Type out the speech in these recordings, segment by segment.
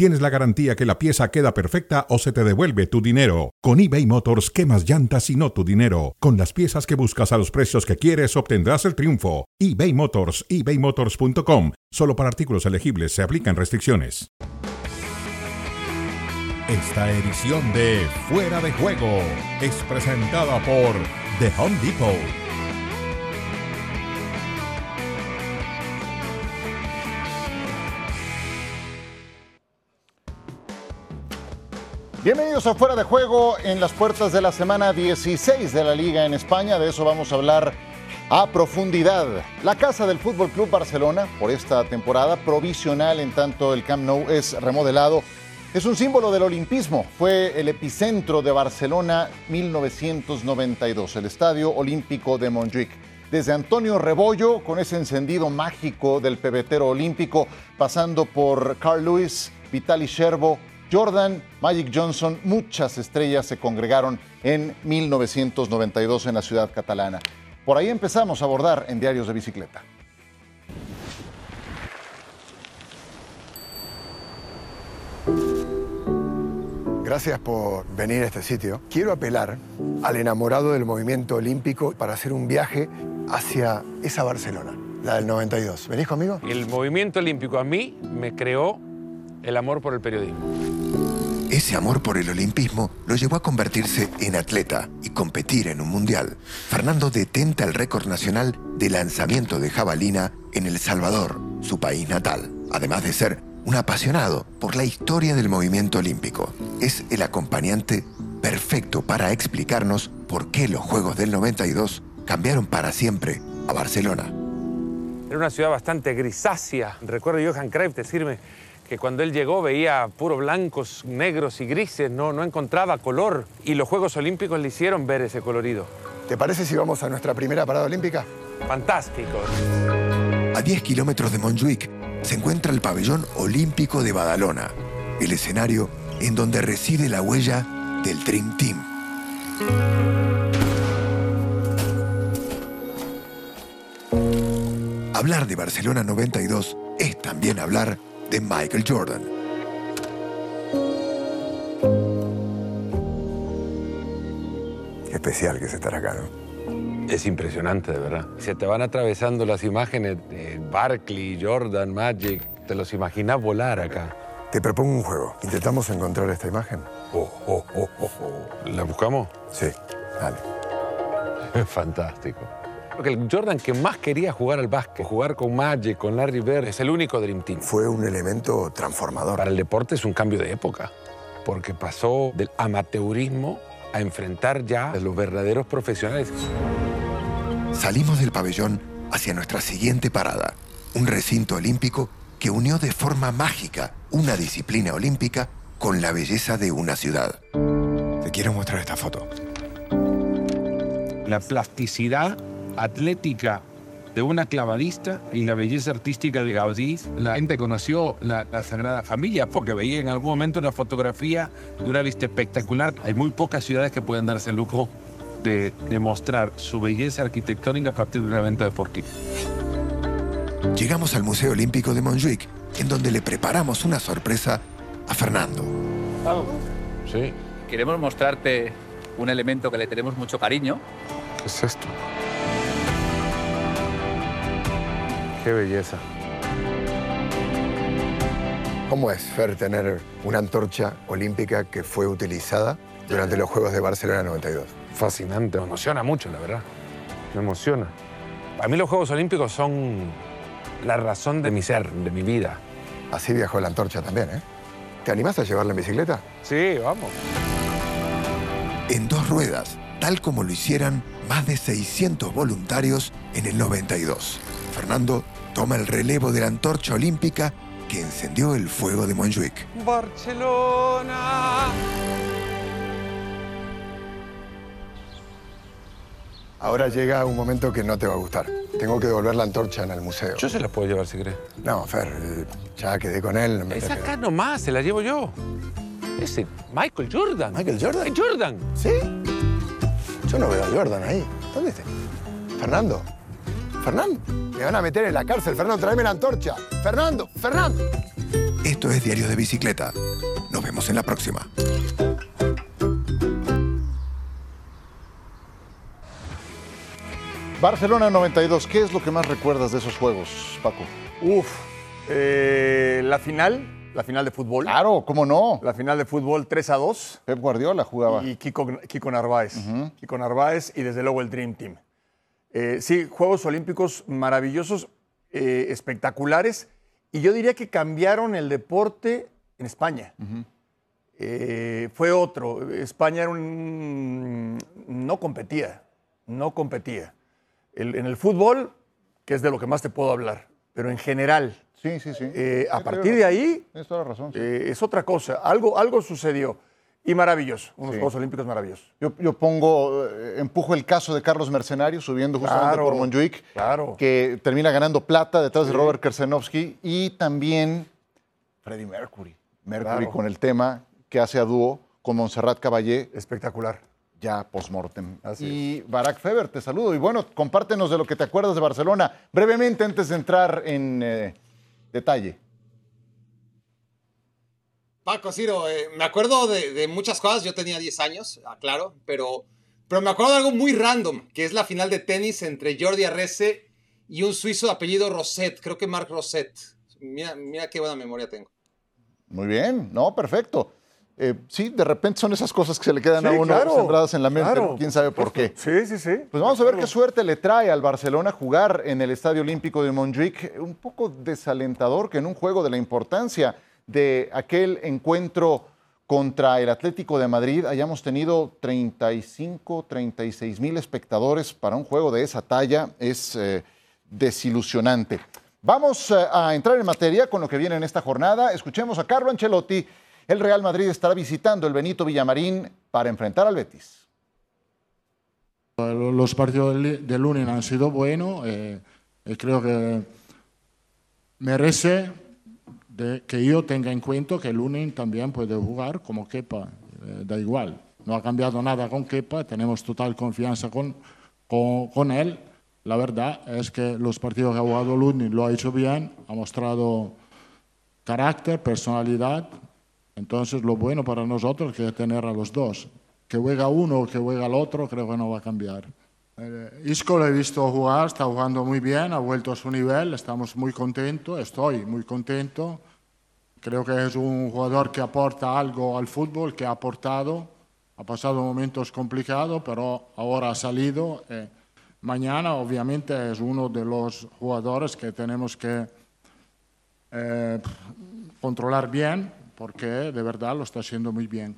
tienes la garantía que la pieza queda perfecta o se te devuelve tu dinero. Con eBay Motors, quemas llantas y no tu dinero. Con las piezas que buscas a los precios que quieres, obtendrás el triunfo. eBay Motors, ebaymotors.com. Solo para artículos elegibles se aplican restricciones. Esta edición de Fuera de Juego es presentada por The Home Depot. Bienvenidos a Fuera de Juego en las puertas de la semana 16 de la Liga en España. De eso vamos a hablar a profundidad. La casa del Fútbol Club Barcelona, por esta temporada provisional en tanto el Camp Nou es remodelado, es un símbolo del olimpismo. Fue el epicentro de Barcelona 1992, el Estadio Olímpico de Montjuic. Desde Antonio Rebollo, con ese encendido mágico del pebetero olímpico, pasando por Carl Lewis, Vitaly Sherbo, Jordan, Magic Johnson, muchas estrellas se congregaron en 1992 en la ciudad catalana. Por ahí empezamos a abordar en diarios de bicicleta. Gracias por venir a este sitio. Quiero apelar al enamorado del movimiento olímpico para hacer un viaje hacia esa Barcelona, la del 92. ¿Venís conmigo? El movimiento olímpico a mí me creó el amor por el periodismo. Ese amor por el olimpismo lo llevó a convertirse en atleta y competir en un mundial. Fernando detenta el récord nacional de lanzamiento de jabalina en El Salvador, su país natal, además de ser un apasionado por la historia del movimiento olímpico. Es el acompañante perfecto para explicarnos por qué los Juegos del 92 cambiaron para siempre a Barcelona. Era una ciudad bastante grisácea. Recuerdo Johan Cruyff decirme que cuando él llegó veía puro blancos, negros y grises, no, no encontraba color. Y los Juegos Olímpicos le hicieron ver ese colorido. ¿Te parece si vamos a nuestra primera parada olímpica? Fantástico. A 10 kilómetros de Montjuic se encuentra el pabellón olímpico de Badalona, el escenario en donde reside la huella del Dream Team. Hablar de Barcelona 92 es también hablar de Michael Jordan. Qué especial que es estar acá, ¿no? Es impresionante, de verdad. Se te van atravesando las imágenes de Barkley, Jordan, Magic. Te los imaginas volar acá. Te propongo un juego. Intentamos encontrar esta imagen. Oh, oh, oh, oh, oh. ¿La buscamos? Sí, dale. Es fantástico. Porque el Jordan que más quería jugar al básquet, jugar con Magic, con Larry Bird, es el único Dream Team. Fue un elemento transformador. Para el deporte es un cambio de época, porque pasó del amateurismo a enfrentar ya a los verdaderos profesionales. Salimos del pabellón hacia nuestra siguiente parada, un recinto olímpico que unió de forma mágica una disciplina olímpica con la belleza de una ciudad. Te quiero mostrar esta foto. la plasticidad atlética de una clavadista y la belleza artística de Gaudí. La gente conoció la, la Sagrada Familia porque veía en algún momento una fotografía de una vista espectacular. Hay muy pocas ciudades que pueden darse el lujo de demostrar su belleza arquitectónica a partir de un evento deportivo. Llegamos al Museo Olímpico de Montjuic, en donde le preparamos una sorpresa a Fernando. Sí. Queremos mostrarte un elemento que le tenemos mucho cariño. ¿Qué es esto? Qué belleza. ¿Cómo es, Fer, tener una antorcha olímpica que fue utilizada durante los Juegos de Barcelona 92? Fascinante, me emociona mucho, la verdad. Me emociona. A mí los Juegos Olímpicos son la razón de mi ser, de mi vida. Así viajó la antorcha también, ¿eh? ¿Te animás a llevarla en bicicleta? Sí, vamos. En dos ruedas, tal como lo hicieran más de 600 voluntarios en el 92. Fernando toma el relevo de la antorcha olímpica que encendió el fuego de Montjuic. Barcelona. Ahora llega un momento que no te va a gustar. tengo que devolver la antorcha en el museo. Yo se la puedo llevar si querés. No, Fer, eh, ya quedé con él. me- Es acá nomás, se la llevo yo. Ese Michael Jordan. ¿Michael Jordan? Es Jordan. ¿Sí? Yo no veo a Jordan ahí. ¿Dónde está? Fernando. Fernando. Me van a meter en la cárcel. Fernando, tráeme la antorcha. Fernando, Fernando. Esto es Diario de Bicicleta. Nos vemos en la próxima. Barcelona 92, ¿qué es lo que más recuerdas de esos juegos, Paco? Uf, eh, la final, la final de fútbol. Claro, ¿cómo no? La final de fútbol 3 a 2. Pep Guardiola jugaba. Y Kiko, Kiko Narváez. Kiko Narváez y desde luego el Dream Team. Eh, sí, Juegos Olímpicos maravillosos, eh, espectaculares. Y yo diría que cambiaron el deporte en España. Eh, fue otro. España era un, no competía, no competía. El- en el fútbol, que es de lo que más te puedo hablar, pero en general, Sí, sí, sí. a partir de ahí Tienes toda la razón. sí. es otra cosa. Algo, algo sucedió. Y maravilloso. Unos Sí. Juegos Olímpicos maravillosos. Yo, yo pongo, eh, empujo el caso de Carlos Mercenario subiendo justamente Claro, por Montjuic, claro. que termina ganando plata detrás de Robert Kersenovsky y también Freddie Mercury. Mercury Claro. con el tema que hace a dúo con Montserrat Caballé Espectacular. ya post-mortem. Así Y Barack Feber, te saludo. Y bueno, compártenos de lo que te acuerdas de Barcelona brevemente antes de entrar en eh, detalle. Paco, Ciro, eh, me acuerdo de, de muchas cosas, yo tenía 10 años, aclaro, pero, pero me acuerdo de algo muy random, que es la final de tenis entre Jordi Arrese y un suizo de apellido Rosset, creo que Marc Rosset. Mira, mira qué buena memoria tengo. Muy bien, no, perfecto. Eh, sí, de repente son esas cosas que se le quedan a uno claro, sembradas en la mente, claro. quién sabe por qué. Sí, sí, sí. Pues vamos a ver qué suerte le trae al Barcelona jugar en el Estadio Olímpico de Montjuic. Un poco desalentador que en un juego de la importancia de aquel encuentro contra el Atlético de Madrid hayamos tenido 35, 36 mil espectadores para un juego de esa talla. Es eh, desilusionante. Vamos eh, a entrar en materia con lo que viene en esta jornada. Escuchemos a Carlo Ancelotti. El Real Madrid estará visitando el Benito Villamarín para enfrentar al Betis. Los partidos del, lunes han sido buenos eh, creo que merece de que yo tenga en cuenta que lunes también puede jugar como Kepa, eh, da igual. No ha cambiado nada con Kepa, tenemos total confianza con, con, con él. La verdad es que los partidos que ha jugado lunes lo ha hecho bien, ha mostrado carácter, personalidad. Entonces lo bueno para nosotros es tener a los dos. Que juega uno o que juega el otro, creo que no va a cambiar. Eh, Isco lo he visto jugar, está jugando muy bien, ha vuelto a su nivel, estamos muy contentos, estoy muy contento. Creo que es un jugador que aporta algo al fútbol, que ha aportado, ha pasado momentos complicados, pero ahora ha salido. eh, mañana, obviamente, es uno de los jugadores que tenemos que eh, controlar bien, porque de verdad lo está haciendo muy bien.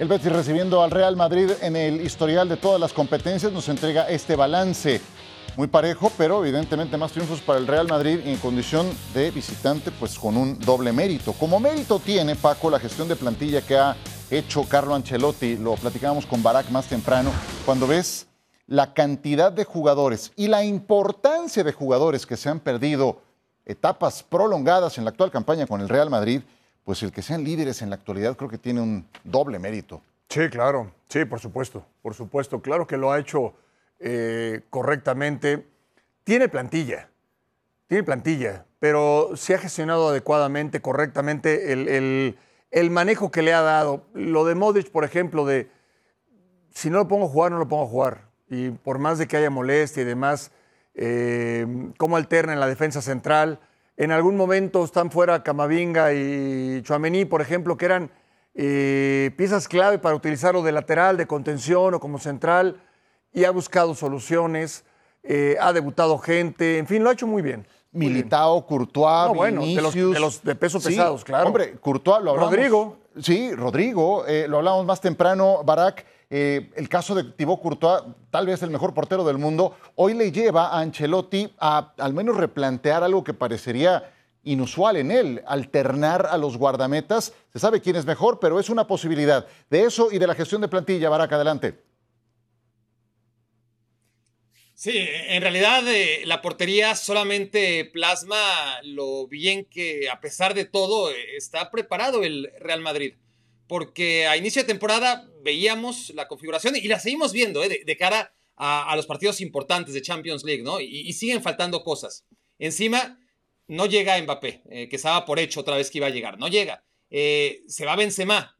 El Betis recibiendo al Real Madrid en el historial de todas las competencias nos entrega este balance muy parejo, pero evidentemente más triunfos para el Real Madrid en condición de visitante, pues con un doble mérito. Como mérito tiene, Paco, la gestión de plantilla que ha hecho Carlo Ancelotti, lo platicábamos con Barak más temprano, cuando ves la cantidad de jugadores y la importancia de jugadores que se han perdido etapas prolongadas en la actual campaña con el Real Madrid, pues el que sean líderes en la actualidad creo que tiene un doble mérito. Sí, claro. Sí, por supuesto. Por supuesto. Claro que lo ha hecho eh, correctamente. Tiene plantilla. Tiene plantilla. Pero se ha gestionado adecuadamente, correctamente el, el- manejo que le ha dado. Lo de Modric, por ejemplo, de si no lo pongo a jugar, no lo pongo a jugar. Y por más de que haya molestia y demás, eh, cómo alterna en la defensa central. En algún momento están fuera Camavinga y Chuamení, por ejemplo, que eran eh, piezas clave para utilizarlo de lateral, de contención o como central, y ha buscado soluciones, eh, ha debutado gente, en fin, lo ha hecho muy bien. Militao, Courtois, No, bueno, de los- de los de peso Sí, pesados, claro. Hombre, Courtois lo hablamos. Rodrigo. Sí, Rodrigo. eh, lo hablamos más temprano, Barak. eh, el caso de Thibaut Courtois, tal vez el mejor portero del mundo, hoy le lleva a Ancelotti a al menos replantear algo que parecería inusual en él, alternar a los guardametas. Se sabe quién es mejor, pero es una posibilidad. De eso y de la gestión de plantilla, Barak, adelante. Sí, en realidad eh, la portería solamente plasma lo bien que a pesar de todo eh, está preparado el Real Madrid. Porque a inicio de temporada veíamos la configuración y la seguimos viendo eh, de, cara a, los partidos importantes de Champions League, ¿no? Y, siguen faltando cosas. Encima, no llega Mbappé, que estaba por hecho otra vez que iba a llegar. No llega. se va Benzema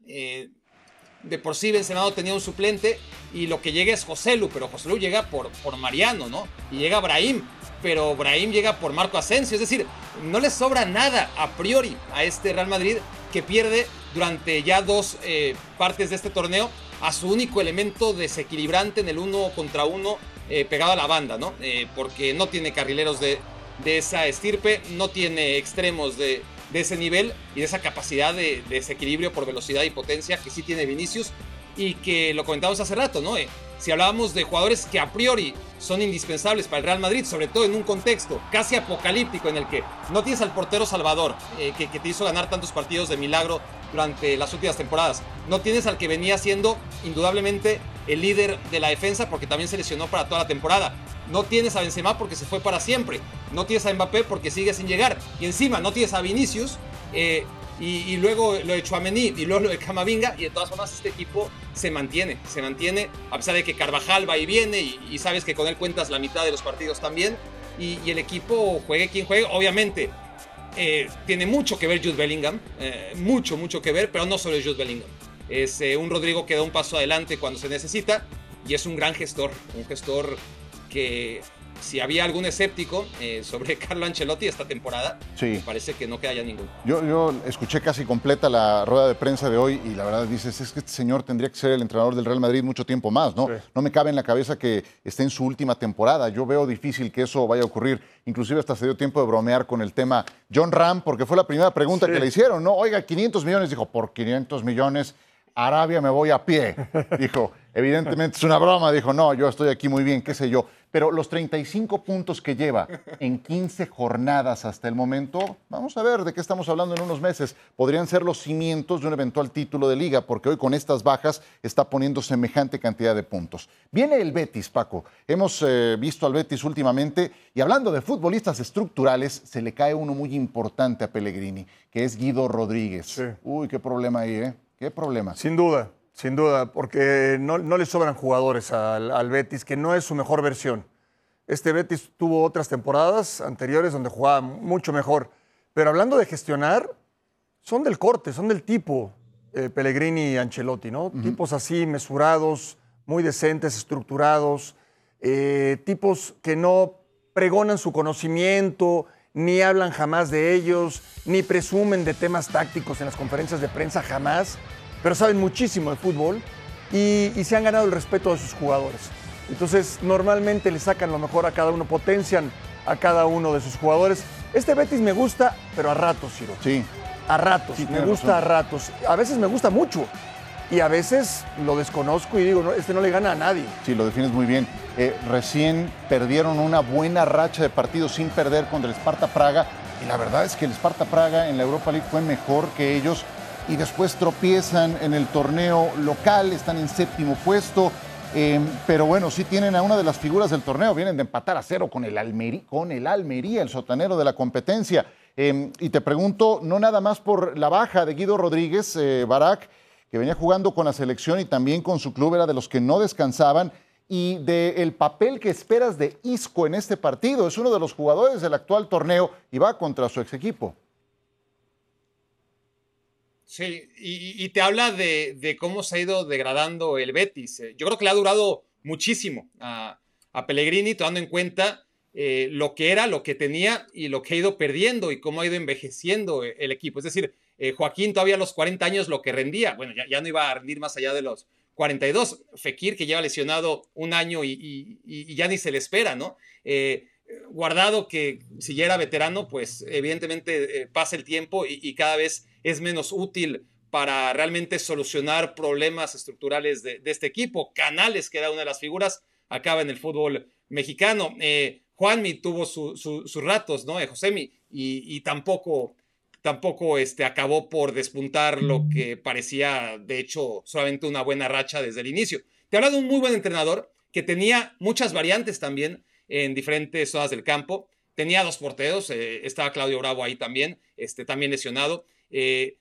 de por sí Benzema tenía un suplente y lo que llega es Joselu, pero Joselu llega por, por Mariano, ¿no? Y llega Brahim, pero Brahim llega por Marco Asensio, es decir, no le sobra nada a priori a este Real Madrid que pierde durante ya dos eh, partes de este torneo a su único elemento desequilibrante en el uno contra uno eh, pegado a la banda, ¿no? Eh, porque no tiene carrileros de, de esa estirpe, no tiene extremos de, de ese nivel y de esa capacidad de, desequilibrio por velocidad y potencia que sí tiene Vinicius y que lo comentamos hace rato, ¿no? Eh, si hablábamos de jugadores que a priori son indispensables para el Real Madrid, sobre todo en un contexto casi apocalíptico en el que no tienes al portero Salvador, eh, que, te hizo ganar tantos partidos de milagro durante las últimas temporadas, no tienes al que venía siendo indudablemente el líder de la defensa porque también se lesionó para toda la temporada. No tienes a Benzema porque se fue para siempre. No tienes a Mbappé porque sigue sin llegar. Y encima no tienes a Vinicius. Eh, y, luego lo de Chouameni y luego lo de Camavinga. Y de todas formas este equipo se mantiene. Se mantiene a pesar de que Carvajal va y viene. Y, sabes que con él cuentas la mitad de los partidos también. Y, el equipo juegue quien juegue. Obviamente eh, tiene mucho que ver Jude Bellingham. Eh, mucho, mucho que ver. Pero no solo Jude Bellingham. Es un Rodrigo que da un paso adelante cuando se necesita. Y es un gran gestor. Un gestor que si había algún escéptico eh, sobre Carlo Ancelotti esta temporada, sí. parece que no queda ya ninguno. Yo, yo, escuché casi completa la rueda de prensa de hoy y la verdad dices, es que este señor tendría que ser el entrenador del Real Madrid mucho tiempo más, ¿no? No me cabe en la cabeza que esté en su última temporada. Yo veo difícil que eso vaya a ocurrir. Inclusive hasta se dio tiempo de bromear con el tema John Ram, porque fue la primera pregunta que le hicieron, ¿no? Oiga, 500 millones, dijo, por 500 millones Arabia me voy a pie. Dijo, evidentemente es una broma. Dijo, no, yo estoy aquí muy bien, qué sé yo. Pero los 35 puntos que lleva en 15 jornadas hasta el momento, vamos a ver de qué estamos hablando en unos meses. Podrían ser los cimientos de un eventual título de liga, porque hoy con estas bajas está poniendo semejante cantidad de puntos. Viene el Betis, Paco. Hemos eh, visto al Betis últimamente y hablando de futbolistas estructurales, se le cae uno muy importante a Pellegrini, que es Guido Rodríguez. Uy, qué problema ahí, ¿eh? ¿Qué problema? Sin duda, sin duda, porque no, le sobran jugadores al, Betis, que no es su mejor versión. Este Betis tuvo otras temporadas anteriores donde jugaba mucho mejor. Pero hablando de gestionar, son del corte, son del tipo eh, Pellegrini y Ancelotti, ¿no? Tipos así, mesurados, muy decentes, estructurados, eh, tipos que no pregonan su conocimiento, ni hablan jamás de ellos, ni presumen de temas tácticos en las conferencias de prensa jamás, pero saben muchísimo de fútbol y, se han ganado el respeto de sus jugadores. Entonces, normalmente le sacan lo mejor a cada uno, potencian a cada uno de sus jugadores. Este Betis me gusta, pero a ratos, Ciro. Sí. A ratos, me gusta a ratos. A veces me gusta mucho y a veces lo desconozco y digo, este no le gana a nadie. Sí, lo defines muy bien. Eh, recién perdieron una buena racha de partidos sin perder contra el Sparta Praga y la verdad es que el Sparta Praga en la Europa League fue mejor que ellos y después tropiezan en el torneo local, están en séptimo puesto. Em, pero bueno, sí tienen a una de las figuras del torneo, vienen de empatar a cero con el, Almería, con el Almería, el sotanero de la competencia. Em, y te pregunto, no nada más por la baja de Guido Rodríguez, eh, Barak, que venía jugando con la selección y también con su club, era de los que no descansaban, y del papel que esperas de Isco en este partido. Es uno de los jugadores del actual torneo y va contra su ex equipo. Sí, y, te habla de, cómo se ha ido degradando el Betis. Yo creo que le ha durado muchísimo a, Pellegrini, tomando en cuenta eh, lo que era, lo que tenía y lo que ha ido perdiendo y cómo ha ido envejeciendo el equipo. Es decir, eh, Joaquín todavía a los 40 años lo que rendía, bueno, ya, no iba a rendir más allá de los 42. Fekir que lleva lesionado un año y, ya ni se le espera, ¿no? Eh, guardado que si ya era veterano, pues evidentemente eh, pasa el tiempo y, cada vez es menos útil para realmente solucionar problemas estructurales de, este equipo. Canales, que era una de las figuras, acaba en el fútbol mexicano. Juanmi tuvo sus ratos, ¿no? Josemi, y tampoco tampoco este, acabó por despuntar lo que parecía, de hecho, solamente una buena racha desde el inicio. Te habla de un muy buen entrenador, que tenía muchas variantes también en diferentes zonas del campo. Tenía dos porteros, eh, estaba Claudio Bravo ahí también, este, también lesionado. Eh,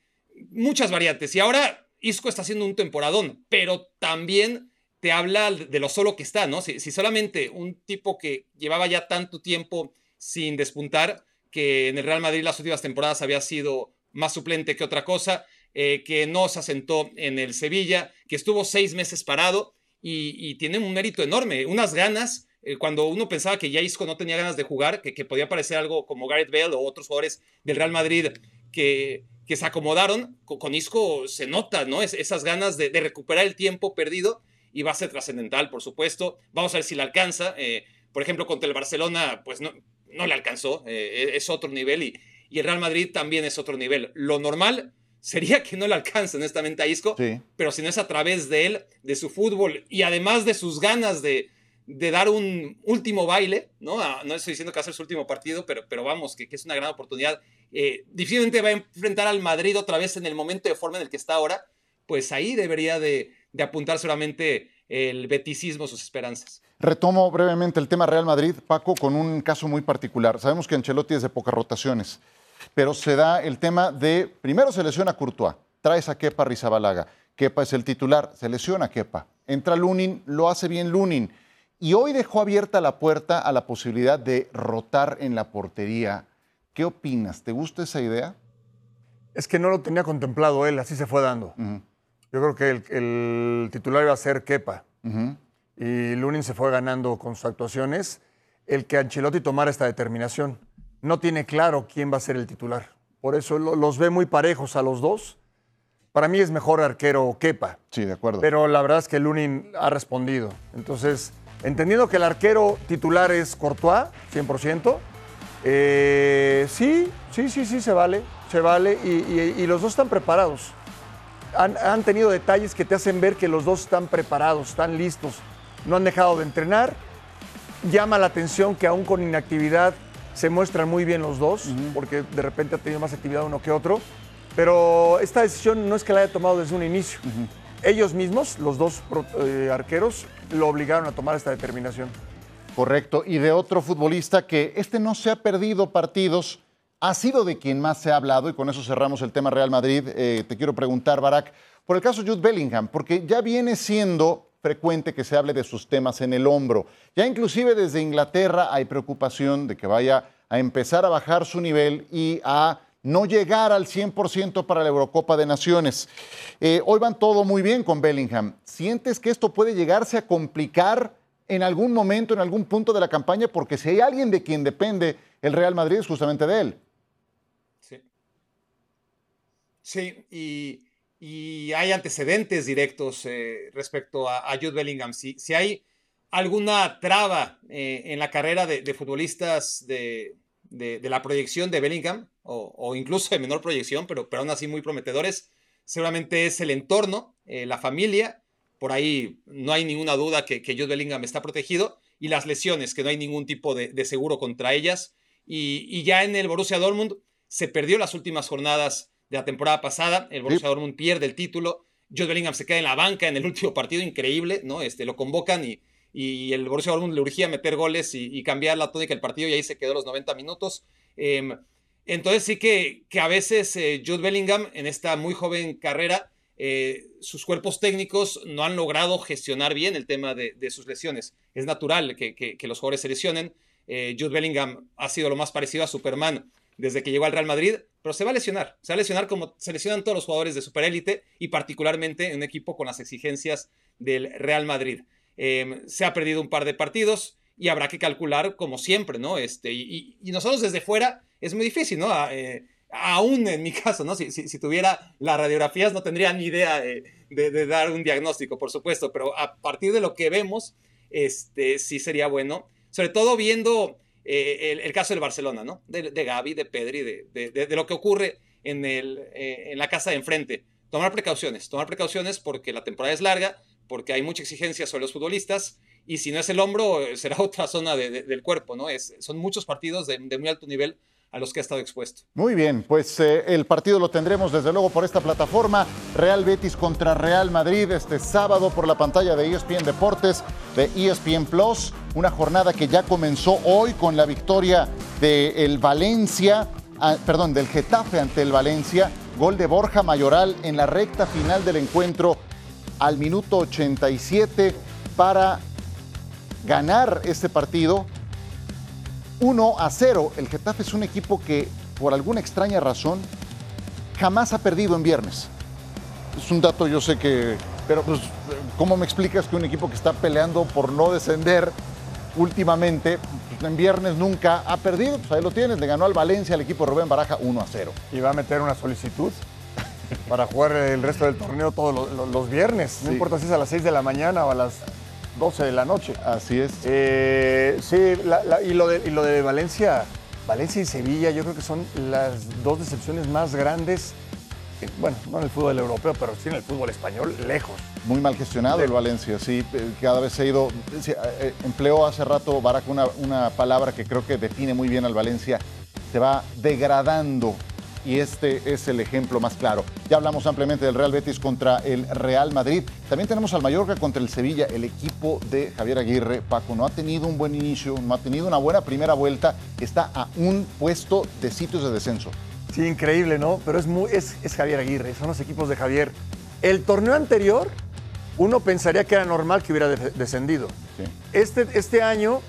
muchas variantes. Y ahora Isco está haciendo un temporadón, pero también te habla de lo solo que está, ¿no? Si, solamente un tipo que llevaba ya tanto tiempo sin despuntar, que en el Real Madrid las últimas temporadas había sido más suplente que otra cosa, eh, que no se asentó en el Sevilla, que estuvo seis meses parado y, tiene un mérito enorme, unas ganas. Eh, cuando uno pensaba que ya Isco no tenía ganas de jugar, que, podía parecer algo como Gareth Bale o otros jugadores del Real Madrid que, que se acomodaron, con, Isco se nota, ¿no? esas ganas de, recuperar el tiempo perdido y va a ser trascendental, por supuesto. Vamos a ver si le alcanza. Eh, por ejemplo, contra el Barcelona, pues no, no le alcanzó, es otro nivel y, y el Real Madrid también es otro nivel. Lo normal sería que no le alcance honestamente a Isco, pero si no es a través de él, de su fútbol y además de sus ganas de, de dar un último baile, ¿no? Ah, no estoy diciendo que va a ser su último partido, pero, pero vamos, que, es una gran oportunidad. Eh, difícilmente va a enfrentar al Madrid otra vez en el momento de forma en el que está ahora, pues ahí debería de, de apuntar solamente el beticismo, sus esperanzas. Retomo brevemente el tema Real Madrid, Paco, con un caso muy particular. Sabemos que Ancelotti es de pocas rotaciones pero se da el tema de, primero se lesiona Courtois, traes a Kepa Rizabalaga, Kepa es el titular, se lesiona Kepa, entra Lunin, lo hace bien Lunin, y hoy dejó abierta la puerta a la posibilidad de rotar en la portería. ¿Qué opinas? ¿Te gusta esa idea? Es que no lo tenía contemplado él, así se fue dando. Yo creo que el, titular iba a ser Kepa. Y Lunin se fue ganando con sus actuaciones. El que Ancelotti tomara esta determinación no tiene claro quién va a ser el titular. Por eso los ve muy parejos a los dos. Para mí es mejor arquero Kepa. Sí, de acuerdo. Pero la verdad es que Lunin ha respondido. Entonces, entendiendo que el arquero titular es Courtois, 100%, eh, sí, sí, sí, sí, se vale, se vale. Y, los dos están preparados. Han, han, tenido detalles que te hacen ver que los dos están preparados, están listos. No han dejado de entrenar. Llama la atención que aún con inactividad se muestran muy bien los dos, porque de repente ha tenido más actividad uno que otro. Pero esta decisión no es que la haya tomado desde un inicio. Ellos mismos, los dos eh, arqueros, lo obligaron a tomar esta determinación. Correcto. Y de otro futbolista que este no se ha perdido partidos, ha sido de quien más se ha hablado, y con eso cerramos el tema Real Madrid. Eh, te quiero preguntar, Barack, por el caso Jude Bellingham, porque ya viene siendo frecuente que se hable de sus temas en el hombro. Ya inclusive desde Inglaterra hay preocupación de que vaya a empezar a bajar su nivel y a no llegar al 100% para la Eurocopa de Naciones. Eh, hoy van todo muy bien con Bellingham. ¿Sientes que esto puede llegarse a complicar en algún momento, en algún punto de la campaña? Porque si hay alguien de quien depende el Real Madrid es justamente de él. Sí. Sí, y y hay antecedentes directos eh, respecto a, Jude Bellingham. Si, si hay alguna traba eh, en la carrera de, futbolistas de, la proyección de Bellingham, o, incluso de menor proyección, pero, pero aún así muy prometedores, seguramente es el entorno, eh, la familia. Por ahí no hay ninguna duda que, que Jude Bellingham está protegido. Y las lesiones, que no hay ningún tipo de, seguro contra ellas. Y, y ya en el Borussia Dortmund se perdió las últimas jornadas de la temporada pasada. El Borussia Dortmund pierde el título. Jude Bellingham se queda en la banca en el último partido, increíble, ¿no? Este, lo convocan y, y el Borussia Dortmund le urgía meter goles y, cambiar la tónica del partido y ahí se quedó los 90 minutos. Em, entonces sí que, que a veces eh, Jude Bellingham en esta muy joven carrera, eh, sus cuerpos técnicos no han logrado gestionar bien el tema de, sus lesiones. Es natural que, que, los jugadores se lesionen. Eh, Jude Bellingham ha sido lo más parecido a Superman desde que llegó al Real Madrid, pero se va a lesionar. Se va a lesionar como se lesionan todos los jugadores de superélite y particularmente en un equipo con las exigencias del Real Madrid. Em, se ha perdido un par de partidos y habrá que calcular como siempre, ¿no? Este, y, nosotros desde fuera es muy difícil, ¿no? Eh, aún en mi caso, ¿no? Si, tuviera las radiografías no tendría ni idea de, dar un diagnóstico, por supuesto, pero a partir de lo que vemos, este, sí sería bueno, sobre todo viendo eh, el, caso del Barcelona, ¿no? De, de Gaby, de Pedri, de, de, lo que ocurre en, el, eh, en la casa de enfrente. Tomar precauciones, tomar precauciones porque la temporada es larga, porque hay mucha exigencia sobre los futbolistas y si no es el hombro, será otra zona del cuerpo, ¿no? Es, son muchos partidos de, muy alto nivel a los que ha estado expuesto. Muy bien, pues eh, el partido lo tendremos desde luego por esta plataforma. Real Betis contra Real Madrid este sábado por la pantalla de ESPN Deportes, de ESPN Plus. Una jornada que ya comenzó hoy con la victoria del Valencia, ah, perdón, del Getafe ante el Valencia. Gol de Borja Mayoral en la recta final del encuentro al minuto 87 para ganar este partido 1 a 0. El Getafe es un equipo que, por alguna extraña razón, jamás ha perdido en viernes. Es un dato, yo sé que. Pero, pues, ¿cómo me explicas que un equipo que está peleando por no descender últimamente, pues, en viernes nunca ha perdido? Pues ahí lo tienes, le ganó al Valencia al equipo Rubén Baraja 1 a 0. Y va a meter una solicitud para jugar el resto del torneo todos los, los viernes. No Sí. importa si es a las 6 de la mañana o a las 12 de la noche. Así es. Eh, sí, la- la- y, lo de, y lo de Valencia, Valencia y Sevilla, yo creo que son las dos decepciones más grandes, bueno, no en el fútbol europeo, pero sí en el fútbol español, lejos. Muy mal gestionado el Valencia, sí, eh, cada vez se ha ido. eh, empleó hace rato Barack una, una palabra que creo que define muy bien al Valencia. Se va degradando y este es el ejemplo más claro. Ya hablamos ampliamente del Real Betis contra el Real Madrid. También tenemos al Mallorca contra el Sevilla. El equipo de Javier Aguirre, Paco, no ha tenido un buen inicio, no ha tenido una buena primera vuelta. Está a un puesto de sitios de descenso. Sí, increíble, ¿no? Pero es, muy, es, es Javier Aguirre, son los equipos de Javier. El torneo anterior, uno pensaría que era normal que hubiera de- descendido. Este, este año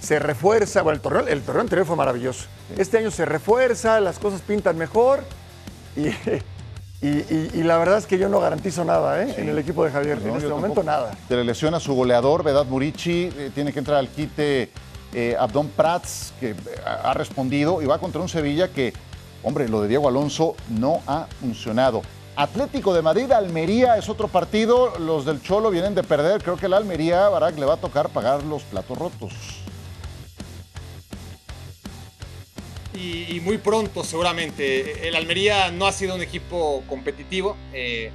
se refuerza, bueno, el torneo, el torneo anterior fue maravilloso. Este año se refuerza, las cosas pintan mejor y, y- y- y la verdad es que yo no garantizo nada ¿eh? en el equipo de Javier. No, en este momento nada. Se le lesiona su goleador, Vedad Murici, eh, tiene que entrar al quite eh, Abdón Prats, que eh, ha respondido y va contra un Sevilla que, hombre, lo de Diego Alonso no ha funcionado. Atlético de Madrid, Almería es otro partido, los del Cholo vienen de perder, creo que el Almería, Barak, le va a tocar pagar los platos rotos. Y, muy pronto, seguramente. El Almería no ha sido un equipo competitivo. eh,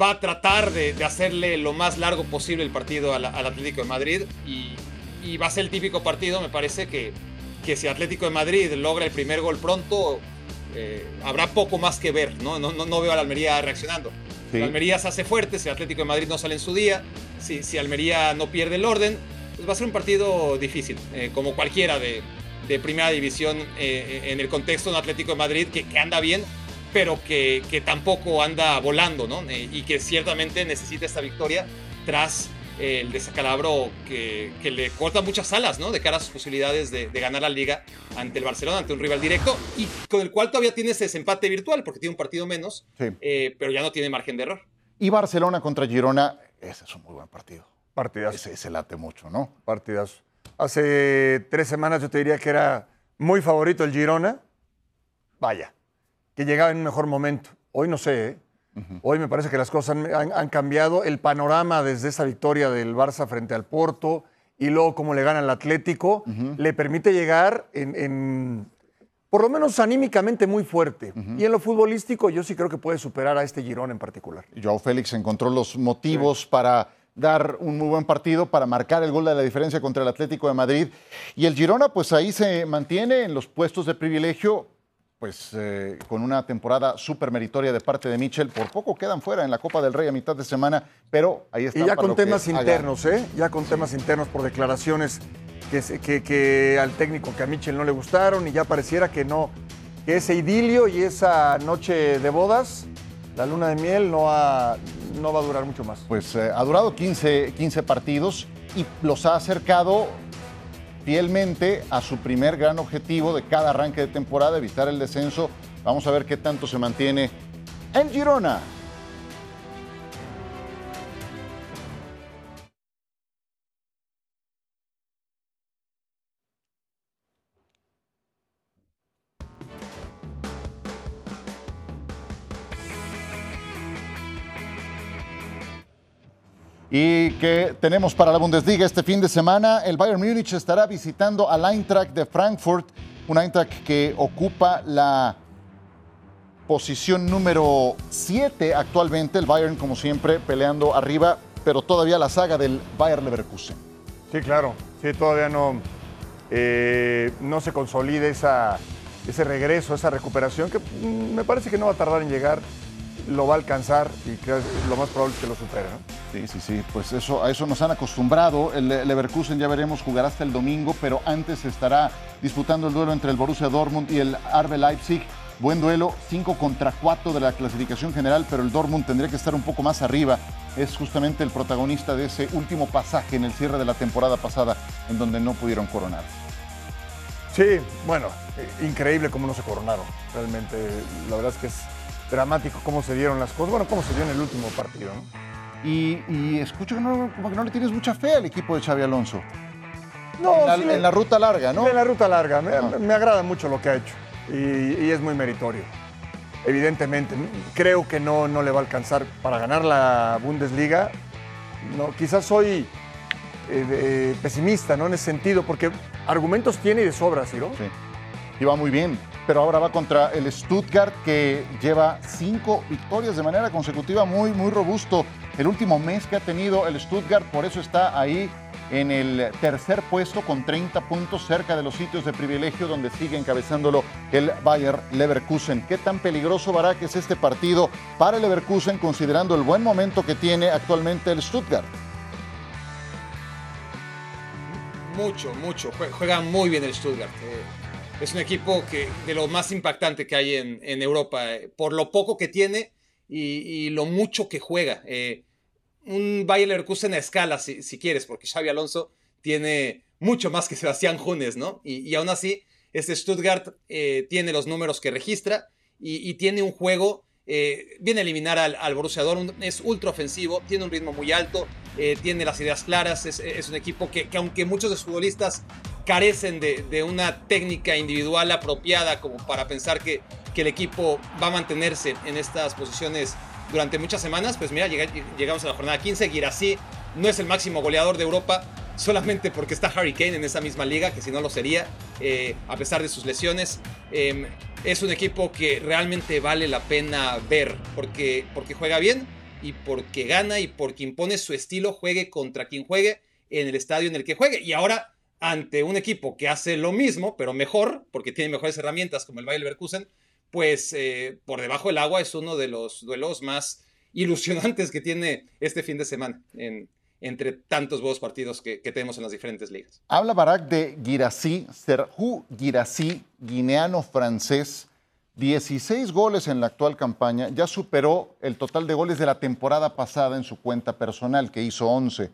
va a tratar de, hacerle lo más largo posible el partido al, Atlético de Madrid. Y, y va a ser el típico partido, me parece, que, que si Atlético de Madrid logra el primer gol pronto, eh, habrá poco más que ver. No, no, no, no veo a la Almería reaccionando. Sí. La Almería se hace fuerte, si el Atlético de Madrid no sale en su día, si, si Almería no pierde el orden, pues va a ser un partido difícil, eh, como cualquiera de, de primera división eh, en el contexto de un Atlético de Madrid que, que anda bien, pero que, que tampoco anda volando, ¿no? Eh, y que ciertamente necesita esta victoria tras eh, el descalabro que, que le corta muchas alas, ¿no? De cara a sus posibilidades de, de ganar la liga ante el Barcelona, ante un rival directo, y con el cual todavía tiene ese desempate virtual, porque tiene un partido menos, Sí. eh, pero ya no tiene margen de error. Y Barcelona contra Girona, ese es un muy buen partido. Partidazo. Ese, ese late mucho, ¿no? Partidazo. Hace tres semanas yo te diría que era muy favorito el Girona. Vaya, que llegaba en un mejor momento. Hoy no sé, ¿eh? Hoy me parece que las cosas han, han- han cambiado. El panorama desde esa victoria del Barça frente al Porto y luego cómo le gana el Atlético, le permite llegar en, en, por lo menos anímicamente muy fuerte. Y en lo futbolístico yo sí creo que puede superar a este Girona en particular. Joao Félix encontró los motivos para dar un muy buen partido, para marcar el gol de la diferencia contra el Atlético de Madrid. Y el Girona, pues ahí se mantiene en los puestos de privilegio, pues eh, con una temporada súper meritoria de parte de Michel. Por poco quedan fuera en la Copa del Rey a mitad de semana, pero ahí está. Y ya con temas internos, ¿eh? Ya con temas internos por declaraciones que, se- que, que al técnico, que a Michel no le gustaron y ya pareciera que no, que ese idilio y esa noche de bodas, la luna de miel, no, ha- no va a durar mucho más. Pues eh, ha durado 15, 15 partidos y los ha acercado fielmente a su primer gran objetivo de cada arranque de temporada, evitar el descenso. Vamos a ver qué tanto se mantiene en Girona. Y que tenemos para la Bundesliga este fin de semana, el Bayern Múnich estará visitando al Eintracht de Frankfurt, un Eintracht que ocupa la posición número 7 actualmente, el Bayern como siempre peleando arriba, pero todavía la saga del Bayern Leverkusen. Sí, claro. Sí, todavía no, eh, no se consolida esa, ese regreso, esa recuperación, que mm, me parece que no va a tardar en llegar, lo va a alcanzar y que lo más probable es que lo supere. ¿no? Sí, sí, sí, pues eso, a eso nos han acostumbrado. El Leverkusen ya veremos jugará hasta el domingo, pero antes estará disputando el duelo entre el Borussia Dortmund y el RB Leipzig. Buen duelo, 5 contra 4 de la clasificación general, pero el Dortmund tendría que estar un poco más arriba. Es justamente el protagonista de ese último pasaje en el cierre de la temporada pasada, en donde no pudieron coronar. Sí, bueno, increíble cómo no se coronaron. Realmente, la verdad es que es dramático cómo se dieron las cosas. Bueno, cómo se dio en el último partido, ¿no? Y, escucho que no, como que no le tienes mucha fe al equipo de Xavi Alonso. No, en la, ruta larga, ¿no? En la ruta larga. Me, agrada mucho lo que ha hecho y, es muy meritorio. Evidentemente, creo que no, no le va a alcanzar para ganar la Bundesliga. No, quizás soy eh, pesimista ¿no? en ese sentido, porque argumentos tiene y de sobra, ¿sí? Sí. Y va muy bien, pero ahora va contra el Stuttgart que lleva cinco victorias de manera consecutiva, muy, muy robusto. El último mes que ha tenido el Stuttgart, por eso está ahí en el tercer puesto con 30 puntos cerca de los sitios de privilegio donde sigue encabezándolo el Bayer Leverkusen. ¿Qué tan peligroso que es este partido para el Leverkusen considerando el buen momento que tiene actualmente el Stuttgart? Mucho, mucho. Juega muy bien el Stuttgart. Eh, es un equipo que, de lo más impactante que hay en, Europa, eh, por lo poco que tiene y, lo mucho que juega. Eh, un Bayer Leverkusen a escala, si, quieres, porque Xavi Alonso tiene mucho más que Sebastián Junes, ¿no? Y, aún así, este Stuttgart eh, tiene los números que registra y, tiene un juego, eh, viene a eliminar al, Borussia Dortmund, es ultra ofensivo, tiene un ritmo muy alto, tiene las ideas claras, es, un equipo que, aunque muchos de sus futbolistas carecen de, una técnica individual apropiada como para pensar que, que el equipo va a mantenerse en estas posiciones durante muchas semanas, pues mira, llegamos a la jornada 15. Girassi no es el máximo goleador de Europa solamente porque está Harry Kane en esa misma liga, que si no lo sería, eh, a pesar de sus lesiones. Em, es un equipo que realmente vale la pena ver porque, porque juega bien y porque gana y porque impone su estilo, juegue contra quien juegue en el estadio en el que juegue. Y ahora, ante un equipo que hace lo mismo, pero mejor, porque tiene mejores herramientas como el Bayer Leverkusen, pues eh, por debajo del agua es uno de los duelos más ilusionantes que tiene este fin de semana entre tantos buenos partidos que, tenemos en las diferentes ligas. Habla Barak de Girassi, Serhu Girassi, guineano francés, 16 goles en la actual campaña, ya superó el total de goles de la temporada pasada en su cuenta personal, que hizo 11.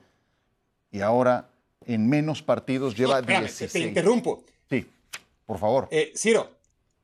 Y ahora en menos partidos lleva no, 16. Te interrumpo. Sí, por favor. Eh, Ciro,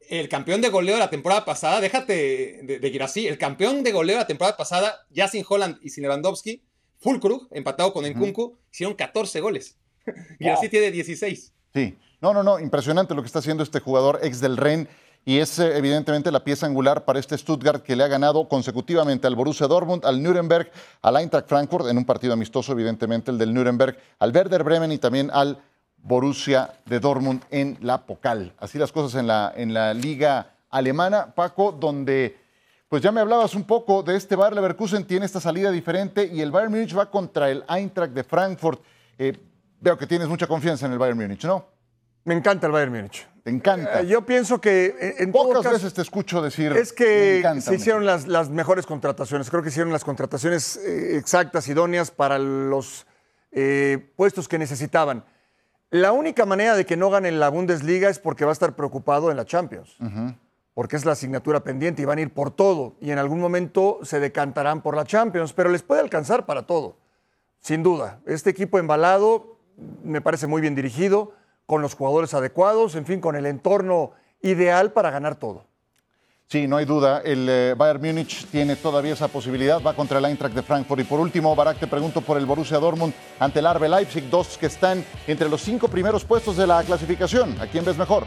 el campeón de goleo de la temporada pasada, déjate de, de, ir así, el campeón de goleo de la temporada pasada, ya sin Holland y sin Lewandowski, Fulkrug, empatado con Nkunku, hicieron 14 goles. y así tiene 16. Sí, no, no, no, impresionante lo que está haciendo este jugador ex del Ren. Y es eh, evidentemente la pieza angular para este Stuttgart que le ha ganado consecutivamente al Borussia Dortmund, al Nuremberg, al Eintracht Frankfurt, en un partido amistoso, evidentemente el del Nuremberg, al Werder Bremen y también al Borussia de Dortmund en la Pokal. Así las cosas en la, en la liga alemana, Paco, donde pues ya me hablabas un poco de este Bayer Leverkusen, tiene esta salida diferente y el Bayern Múnich va contra el Eintracht de Frankfurt. Eh, veo que tienes mucha confianza en el Bayern Múnich, ¿no? Me encanta el Bayern Múnich. Te encanta. Eh, yo pienso que eh, en pocas veces te escucho decir. Es que se hicieron las, las, mejores contrataciones. Creo que hicieron las contrataciones exactas, idóneas para los puestos que necesitaban. La única manera de que no gane la Bundesliga es porque va a estar preocupado en la Champions. Porque es la asignatura pendiente y van a ir por todo. Y en algún momento se decantarán por la Champions, pero les puede alcanzar para todo. Sin duda. Este equipo embalado me parece muy bien dirigido, con los jugadores adecuados, en fin, con el entorno ideal para ganar todo. Sí, no hay duda. El eh, Bayern Múnich tiene todavía esa posibilidad. Va contra el Eintracht de Frankfurt. Y por último, Barak, te pregunto por el Borussia Dortmund ante el RB Leipzig, dos que están entre los cinco primeros puestos de la clasificación. ¿A quién ves mejor?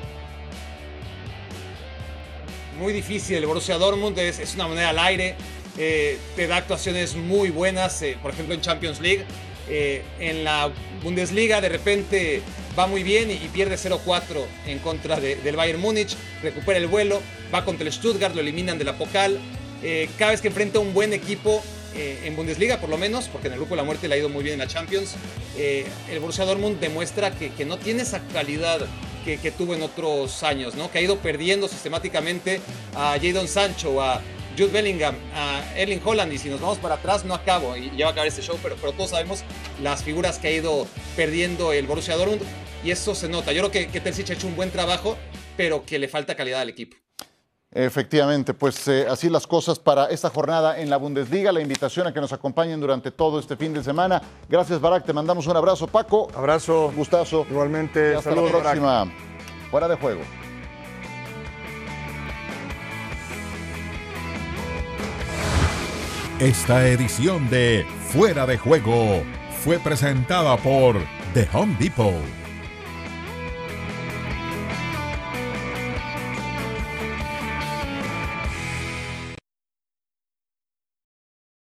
Muy difícil. El Borussia Dortmund es, una moneda al aire. Eh, te da actuaciones muy buenas, eh, por ejemplo en Champions League. en la Bundesliga de repente va muy bien y, pierde 0-4 en contra del Bayern Múnich, recupera el vuelo, va contra el Stuttgart, lo eliminan de la Pocal. Eh, cada vez que enfrenta un buen equipo eh, en Bundesliga, por lo menos, porque en el grupo de la muerte le ha ido muy bien en la Champions, eh, el Borussia Dortmund demuestra que, no tiene esa calidad que, que tuvo en otros años, ¿no? Que ha ido perdiendo sistemáticamente a Jadon Sancho, a Jude Bellingham, a Erling Holland, y si nos vamos para atrás, no acabo, y ya va a acabar este show, pero, pero todos sabemos las figuras que ha ido perdiendo el Borussia Dortmund, y eso se nota. Yo creo que, que Terzic ha hecho un buen trabajo, pero que le falta calidad al equipo. Efectivamente, pues eh, así las cosas para esta jornada en la Bundesliga. La invitación a que nos acompañen durante todo este fin de semana. Gracias, Barak. Te mandamos un abrazo, Paco. Abrazo. Gustazo. Igualmente. Y hasta Saludos, la Barak. próxima. Fuera de juego. Esta edición de Fuera de Juego fue presentada por The Home Depot.